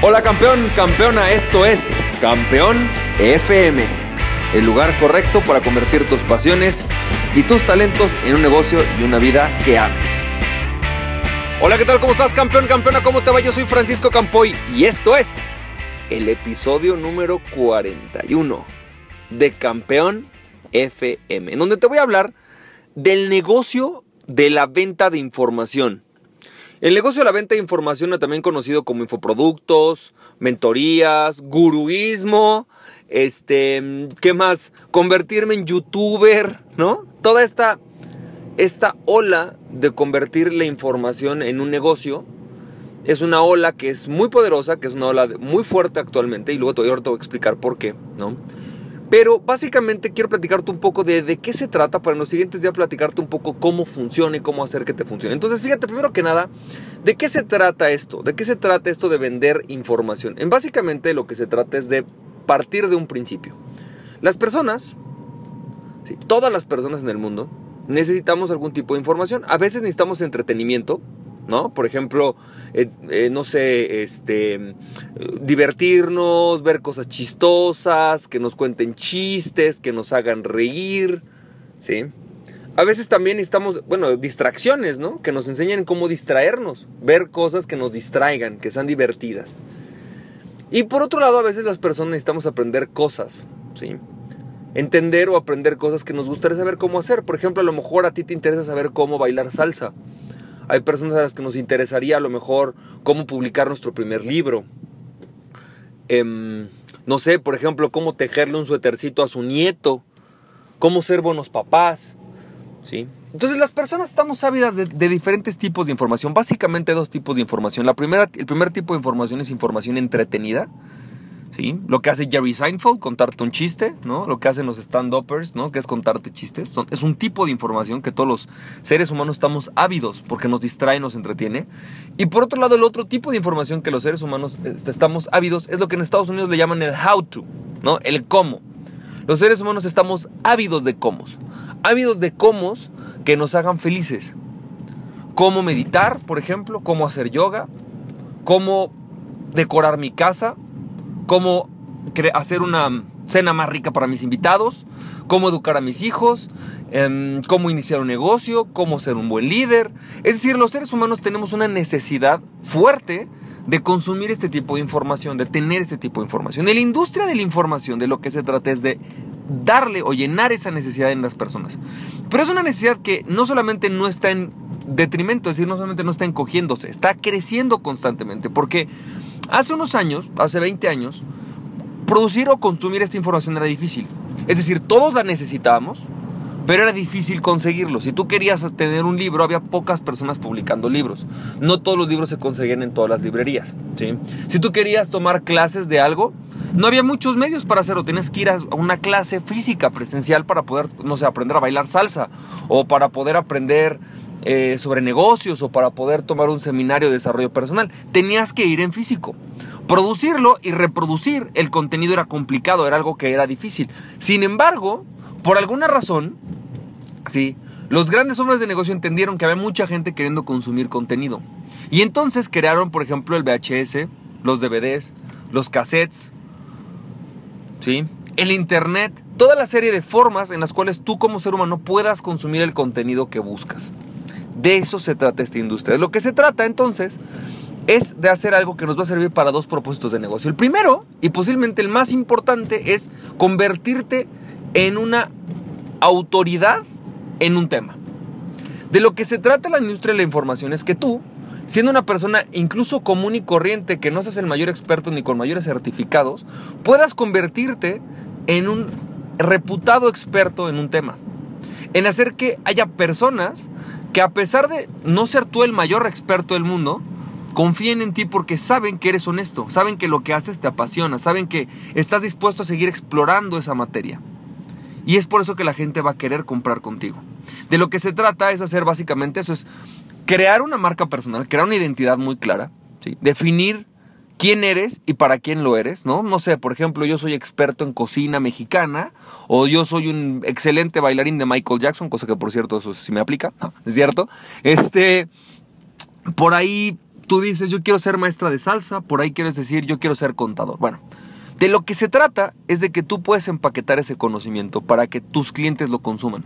Hola campeón, campeona, esto es Campeón FM, el lugar correcto para convertir tus pasiones y tus talentos en un negocio y una vida que ames. Hola, ¿qué tal? ¿Cómo estás campeón, campeona? ¿Cómo te va? Yo soy Francisco Campoy y esto es el episodio número 41 de Campeón FM, en donde te voy a hablar del negocio de la venta de información. El negocio de la venta de información, también conocido como infoproductos, mentorías, guruismo, este, ¿qué más? Convertirme en youtuber, ¿no? Toda esta, esta ola de convertir la información en un negocio es una ola que es muy poderosa, que es una ola muy fuerte actualmente, y luego te voy a explicar por qué, ¿no? Pero básicamente quiero platicarte un poco de, de qué se trata para en los siguientes días platicarte un poco cómo funciona y cómo hacer que te funcione. Entonces, fíjate, primero que nada, ¿de qué se trata esto? ¿De qué se trata esto de vender información? En básicamente lo que se trata es de partir de un principio. Las personas, todas las personas en el mundo, necesitamos algún tipo de información. A veces necesitamos entretenimiento, ¿no? Por ejemplo, eh, eh, no sé, este, divertirnos, ver cosas chistosas, que nos cuenten chistes, que nos hagan reír, ¿sí? A veces también necesitamos, bueno, distracciones, ¿no? Que nos enseñen cómo distraernos, ver cosas que nos distraigan, que sean divertidas. Y por otro lado, a veces las personas necesitamos aprender cosas, ¿sí? Entender o aprender cosas que nos gustaría saber cómo hacer. Por ejemplo, a lo mejor a ti te interesa saber cómo bailar salsa. Hay personas a las que nos interesaría a lo mejor cómo publicar nuestro primer libro. Em, no sé, por ejemplo, cómo tejerle un suétercito a su nieto. Cómo ser buenos papás. ¿Sí? Entonces las personas estamos ávidas de, de, diferentes tipos de información. Básicamente dos tipos de información. La primera, el primer tipo de información es información entretenida lo que hace Jerry Seinfeld, contarte un chiste, ¿no? Lo que hacen los stand-uppers, ¿no? Que es contarte chistes. Es un tipo de información que todos los seres humanos estamos ávidos porque nos distrae, nos entretiene. Y por otro lado, el otro tipo de información que los seres humanos este, estamos ávidos es lo que en Estados Unidos le llaman el how to, ¿no? El cómo. Los seres humanos estamos ávidos de cómo. Ávidos de cómo que nos hagan felices. Cómo meditar, por ejemplo, cómo hacer yoga, cómo decorar mi casa, cómo hacer una cena más rica para mis invitados, cómo educar a mis hijos, em, cómo iniciar un negocio, cómo ser un buen líder. Es decir, los seres humanos tenemos una necesidad fuerte de consumir este tipo de información, de tener este tipo de información. En la industria de la información de lo que se trata es de darle o llenar esa necesidad en las personas. Pero es una necesidad que no solamente no está en detrimento, es decir, no solamente no está encogiéndose, está creciendo constantemente, porque Hace unos años, hace 20 años, producir o consumir esta información era difícil. Es decir, todos la necesitábamos, pero era difícil conseguirlo. Si tú querías tener un libro, había pocas personas publicando libros. No todos los libros se conseguían en todas las librerías. ¿sí? Si tú querías tomar clases de algo, no había muchos medios para hacerlo. Tenías que ir a una clase física, presencial, para poder, no sé, aprender a bailar salsa o para poder aprender eh, sobre negocios o para poder tomar un seminario de desarrollo personal. Tenías que ir en físico. Producirlo y reproducir el contenido era complicado, era algo que era difícil. Sin embargo, por alguna razón, ¿sí? los grandes hombres de negocio entendieron que había mucha gente queriendo consumir contenido. Y entonces crearon, por ejemplo, el VHS, los DVDs, los cassettes, ¿sí? el Internet, toda la serie de formas en las cuales tú como ser humano puedas consumir el contenido que buscas. De eso se trata esta industria. De lo que se trata entonces es de hacer algo que nos va a servir para dos propósitos de negocio. El primero, y posiblemente el más importante, es convertirte en una autoridad en un tema. De lo que se trata la industria de la información es que tú, siendo una persona incluso común y corriente, que no seas el mayor experto ni con mayores certificados, puedas convertirte en un reputado experto en un tema. En hacer que haya personas que a pesar de no ser tú el mayor experto del mundo, confíen en ti porque saben que eres honesto, saben que lo que haces te apasiona, saben que estás dispuesto a seguir explorando esa materia. Y es por eso que la gente va a querer comprar contigo. De lo que se trata es hacer básicamente eso, es crear una marca personal, crear una identidad muy clara, definir quién eres y para quién lo eres, ¿no? No sé, por ejemplo, yo soy experto en cocina mexicana o yo soy un excelente bailarín de Michael Jackson, cosa que por cierto eso sí me aplica, ¿no? ¿Es cierto? Este, por ahí tú dices, yo quiero ser maestra de salsa, por ahí quieres decir, yo quiero ser contador. Bueno, de lo que se trata es de que tú puedes empaquetar ese conocimiento para que tus clientes lo consuman.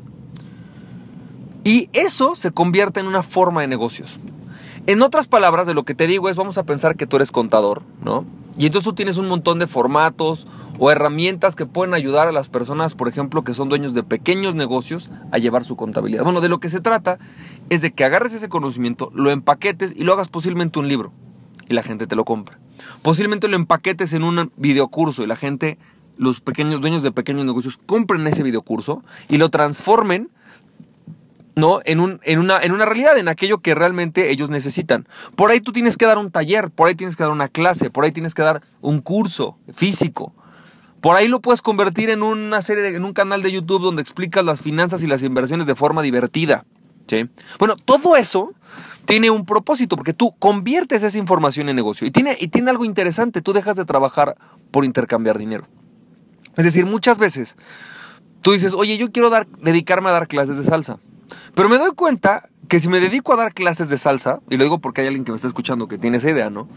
Y eso se convierte en una forma de negocios. En otras palabras, de lo que te digo es, vamos a pensar que tú eres contador, ¿no? Y entonces tú tienes un montón de formatos o herramientas que pueden ayudar a las personas, por ejemplo, que son dueños de pequeños negocios, a llevar su contabilidad. Bueno, de lo que se trata es de que agarres ese conocimiento, lo empaquetes y lo hagas posiblemente un libro y la gente te lo compra. Posiblemente lo empaquetes en un videocurso y la gente, los pequeños dueños de pequeños negocios, compren ese videocurso y lo transformen ¿no? En, un, en, una, en una realidad, en aquello que realmente ellos necesitan. Por ahí tú tienes que dar un taller, por ahí tienes que dar una clase, por ahí tienes que dar un curso físico. Por ahí lo puedes convertir en una serie, en un canal de YouTube donde explicas las finanzas y las inversiones de forma divertida. ¿sí? Bueno, todo eso tiene un propósito porque tú conviertes esa información en negocio. Y tiene, y tiene algo interesante, tú dejas de trabajar por intercambiar dinero. Es decir, muchas veces tú dices, oye, yo quiero dar, dedicarme a dar clases de salsa. Pero me doy cuenta que si me dedico a dar clases de salsa, y lo digo porque hay alguien que me está escuchando que tiene esa idea, ¿no?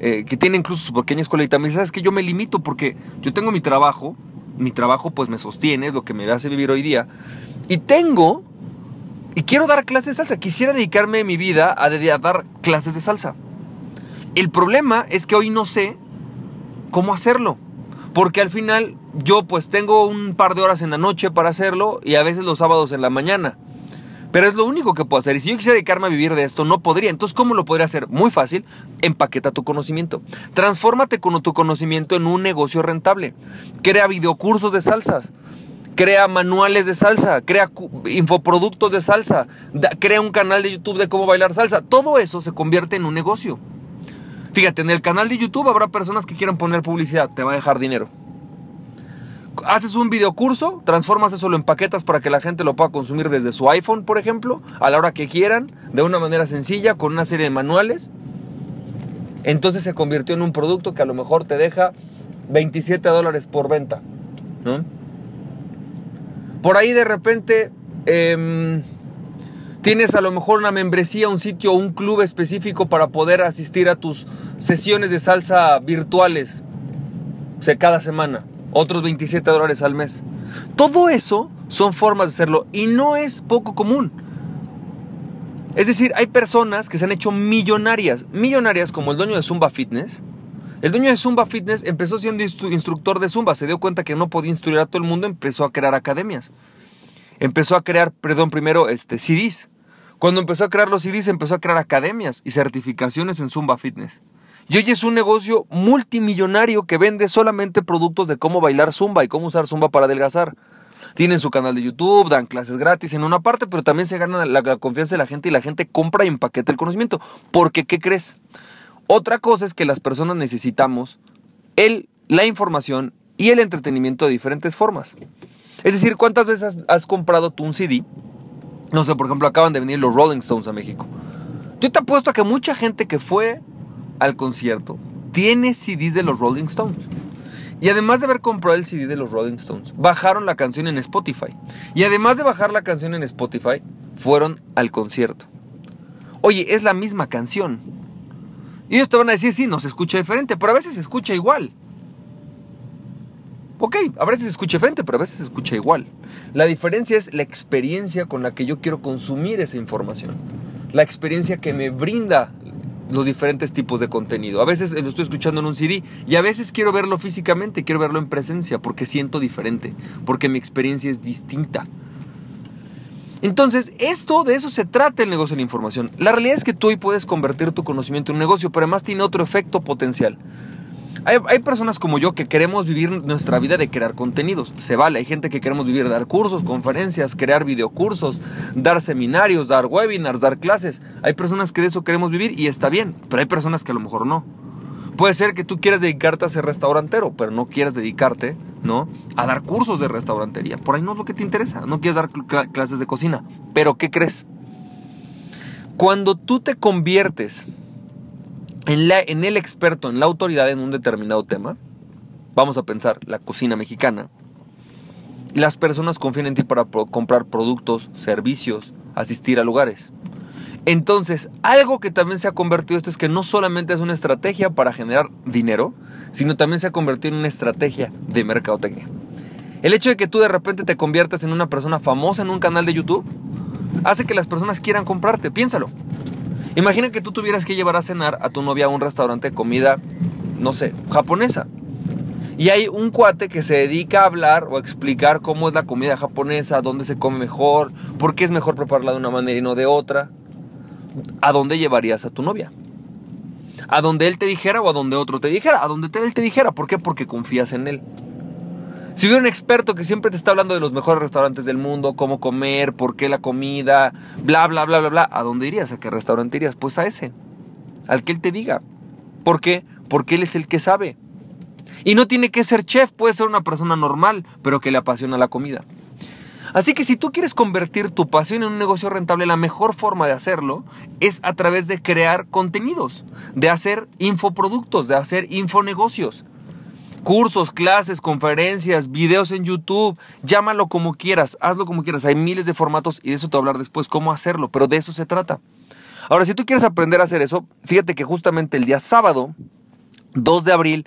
Eh, que tiene incluso su pequeña escuelita, me dice, ¿sabes que Yo me limito porque yo tengo mi trabajo, mi trabajo pues me sostiene, es lo que me hace vivir hoy día, y tengo, y quiero dar clases de salsa, quisiera dedicarme mi vida a, a dar clases de salsa. El problema es que hoy no sé cómo hacerlo, porque al final yo pues tengo un par de horas en la noche para hacerlo y a veces los sábados en la mañana. Pero es lo único que puedo hacer. Y si yo quisiera dedicarme a vivir de esto, no podría. Entonces, ¿cómo lo podría hacer? Muy fácil. Empaqueta tu conocimiento. Transfórmate con tu conocimiento en un negocio rentable. Crea videocursos de salsas. Crea manuales de salsa, crea infoproductos de salsa, crea un canal de YouTube de cómo bailar salsa. Todo eso se convierte en un negocio. Fíjate, en el canal de YouTube habrá personas que quieran poner publicidad, te va a dejar dinero haces un videocurso, transformas eso, lo empaquetas para que la gente lo pueda consumir desde su iPhone, por ejemplo, a la hora que quieran, de una manera sencilla, con una serie de manuales. Entonces se convirtió en un producto que a lo mejor te deja 27 dólares por venta. Por ahí de repente em, tienes a lo mejor una membresía, un sitio, un club específico para poder asistir a tus sesiones de salsa virtuales cada semana otros 27 dólares al mes. Todo eso son formas de hacerlo y no es poco común. Es decir, hay personas que se han hecho millonarias, millonarias como el dueño de Zumba Fitness. El dueño de Zumba Fitness empezó siendo instructor de Zumba, se dio cuenta que no podía instruir a todo el mundo, empezó a crear academias. Empezó a crear, perdón, primero este, CDs. Cuando empezó a crear los CDs, empezó a crear academias y certificaciones en Zumba Fitness. Y hoy es un negocio multimillonario que vende solamente productos de cómo bailar zumba y cómo usar zumba para adelgazar. Tienen su canal de YouTube, dan clases gratis en una parte, pero también se gana la, confianza de la gente y la gente compra y empaqueta el conocimiento. Porque, ¿qué crees? Otra cosa es que las personas necesitamos el, la información y el entretenimiento de diferentes formas. Es decir, ¿cuántas veces has, has comprado tú un CD? No sé, por ejemplo, acaban de venir los Rolling Stones a México. Yo te apuesto a que mucha gente que fue al concierto tiene CDs de los Rolling Stones. Y además de haber comprado el CD de los Rolling Stones, bajaron la canción en Spotify. Y además de bajar la canción en Spotify, fueron al concierto. Oye, es la misma canción. Y ellos te van a decir, sí, no se escucha diferente, pero a veces se escucha igual. Ok, a veces se escucha diferente, pero a veces se escucha igual. La diferencia es la experiencia con la que yo quiero consumir esa información. La experiencia que me brinda los diferentes tipos de contenido. A veces lo estoy escuchando en un CD y a veces quiero verlo físicamente, quiero verlo en presencia porque siento diferente, porque mi experiencia es distinta. Entonces, esto de eso se trata el negocio de la información. La realidad es que tú hoy puedes convertir tu conocimiento en un negocio, pero además tiene otro efecto potencial. Hay, personas como yo que queremos vivir nuestra vida de crear contenidos. Se vale. Hay gente que queremos vivir dar cursos, conferencias, crear videocursos, dar seminarios, dar webinars, dar clases. Hay personas que de eso queremos vivir y está bien. Pero hay personas que a lo mejor no. Puede ser que tú quieras dedicarte a ser restaurantero, pero no quieras dedicarte, ¿no? A dar cursos de restaurantería. Por ahí no es lo que te interesa. No quieres dar clases de cocina. Pero ¿qué crees? Cuando tú te conviertes en, el experto, en la autoridad en un determinado tema, vamos a pensar la cocina mexicana, las personas confían en ti para comprar productos, servicios, asistir a lugares. Entonces, algo que también se ha convertido esto es que no solamente es una estrategia para generar dinero, sino también se ha convertido en una estrategia de mercadotecnia. El hecho de que tú de repente te conviertas en una persona famosa en un canal de YouTube hace que las personas quieran comprarte. Piénsalo. Imagina que tú tuvieras que llevar a cenar a tu novia a un restaurante de comida, no sé, japonesa. Y hay un cuate que se dedica a hablar o a explicar cómo es la comida japonesa, dónde se come mejor, por qué es mejor prepararla de una manera y no de otra. ¿A dónde llevarías a tu novia? ¿A donde él te dijera o a donde otro te dijera? A donde él te dijera. ¿Por qué? Porque confías en él. Si hubiera un experto que siempre te está hablando de los mejores restaurantes del mundo, cómo comer, por qué la comida, bla, bla, bla, bla, bla, ¿a dónde irías? ¿A qué restaurante irías? Pues a ese, al que él te diga. ¿Por qué? Porque él es el que sabe. Y no tiene que ser chef, puede ser una persona normal, pero que le apasiona la comida. Así que si tú quieres convertir tu pasión en un negocio rentable, la mejor forma de hacerlo es a través de crear contenidos, de hacer infoproductos, de hacer infonegocios cursos, clases, conferencias, videos en YouTube, llámalo como quieras, hazlo como quieras. Hay miles de formatos y de eso te voy a hablar después, cómo hacerlo, pero de eso se trata. Ahora, si tú quieres aprender a hacer eso, fíjate que justamente el día sábado, 2 de abril,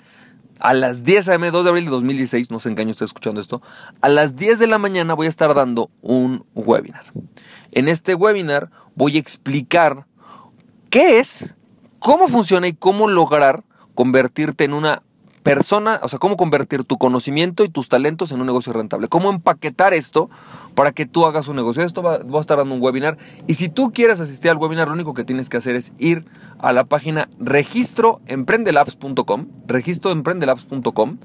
a las 10 a.m., 2 de abril de 2016, no se engaño, estoy escuchando esto, a las 10 de la mañana voy a estar dando un webinar. En este webinar voy a explicar qué es, cómo funciona y cómo lograr convertirte en una persona, o sea, cómo convertir tu conocimiento y tus talentos en un negocio rentable. Cómo empaquetar esto para que tú hagas un negocio. Esto va, a estar dando un webinar. Y si tú quieres asistir al webinar, lo único que tienes que hacer es ir a la página registroemprendelabs.com, registroemprendelabs.com,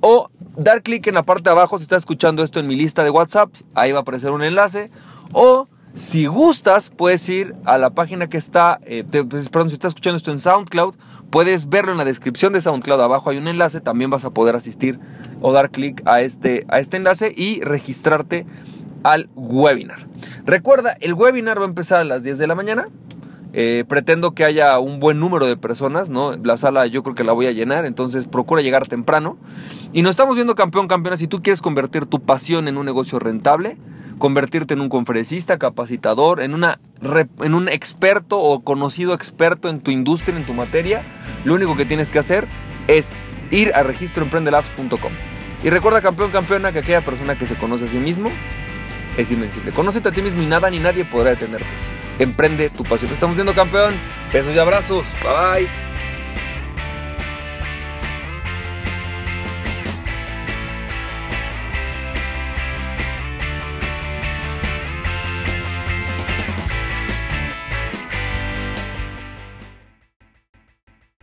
o dar clic en la parte de abajo si estás escuchando esto en mi lista de WhatsApp. Ahí va a aparecer un enlace. O si gustas, puedes ir a la página que está, eh, pues, perdón, si estás escuchando esto en SoundCloud, puedes verlo en la descripción de SoundCloud. Abajo hay un enlace, también vas a poder asistir o dar clic a este, a este enlace y registrarte al webinar. Recuerda, el webinar va a empezar a las 10 de la mañana. Eh, pretendo que haya un buen número de personas, ¿no? La sala yo creo que la voy a llenar, entonces procura llegar temprano. Y nos estamos viendo campeón, campeona. Si tú quieres convertir tu pasión en un negocio rentable, convertirte en un conferencista, capacitador, en, una, en un experto o conocido experto en tu industria, en tu materia, lo único que tienes que hacer es ir a registroemprendelabs.com. Y recuerda, campeón, campeona, que aquella persona que se conoce a sí mismo es invencible. Conócete a ti mismo y nada ni nadie podrá detenerte. Emprende tu pasión. Estamos viendo, campeón. Besos y abrazos. Bye bye.